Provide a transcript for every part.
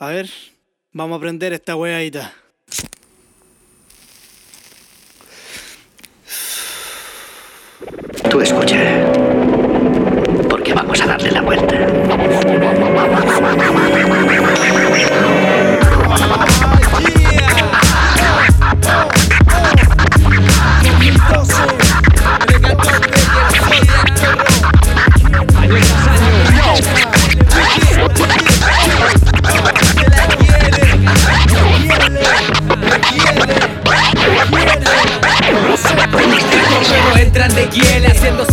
A ver, vamos a aprender esta weadita. Tú escucha. Porque vamos a darle la vuelta.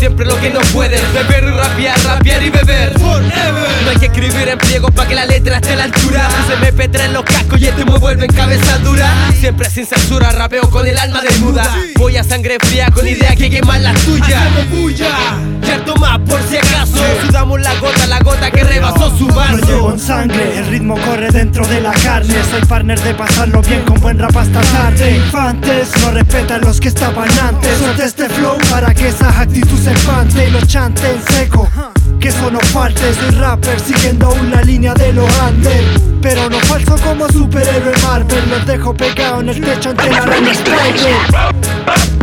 Siempre lo que no pueden Beber y rapear, rapear y beber. No hay que escribir en pliego para que la letra esté a la altura. Se me petra en los cascos y este me vuelve en cabeza dura. Siempre sin censura, rapeo con el alma desnuda. Voy a sangre fría con idea que quemar la tuya Y harto más por si sangre, el ritmo corre dentro de la carne. Soy partner de pasarlo bien con buen rap hasta tarde. Infantes no respetan los que estaban antes. Suelte este flow para que esa actitud se espante. Y lo chante en seco que eso no falte, soy rapper siguiendo una línea de los Andes Pero no falso como superhéroe Marvel. Los dejo pegado en el techo ante la araña Spider